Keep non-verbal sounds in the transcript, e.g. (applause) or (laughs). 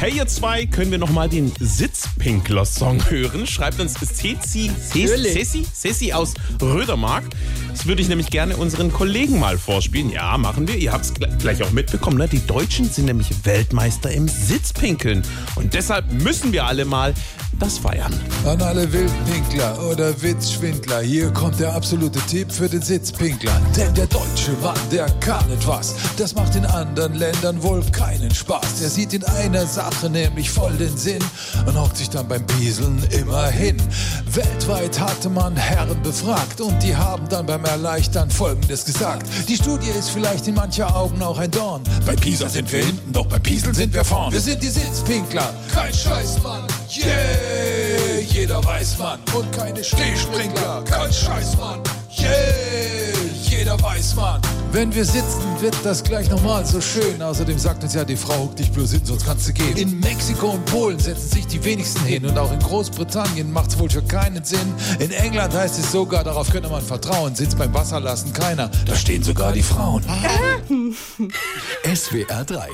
Hey ihr zwei, können wir nochmal den Sitzpinkler-Song hören? Schreibt uns Ceci. Ceci, Ceci aus Rödermark. Das würde ich nämlich gerne unseren Kollegen mal vorspielen. Ja, machen wir. Ihr habt es gleich auch mitbekommen. Ne? Die Deutschen sind nämlich Weltmeister im Sitzpinkeln. Und deshalb müssen wir alle mal das feiern. An alle Wildpinkler oder Witzschwindler, hier kommt der absolute Tipp für den Sitzpinkler. Denn der deutsche Mann, der kann etwas. Das macht in anderen Ländern wohl keinen Spaß. Der sieht in einer Sache nämlich voll den Sinn und hockt sich dann beim Pieseln immer hin. Weltweit hatte man Herren befragt und die haben dann beim Erleichtern Folgendes gesagt. Die Studie ist vielleicht in mancher Augen auch ein Dorn. Bei Pisa sind wir hinten, doch beim Pieseln sind wir vorn. Wir sind die Sitzpinkler, kein Scheiß, Mann. Yeah, jeder weiß man. Und keine Stehsprinkler, kein Scheiß, Mann. Yeah, jeder weiß man. Wenn wir sitzen, wird das gleich nochmal so schön. Außerdem sagt uns ja die Frau, huck dich bloß hin, sonst kannst du gehen. In Mexiko und Polen setzen sich die wenigsten hin. Und auch in Großbritannien macht's wohl für keinen Sinn. In England heißt es sogar, darauf könne man vertrauen. Sitz beim Wasser lassen keiner. Da stehen sogar die Frauen. (laughs) SWR 3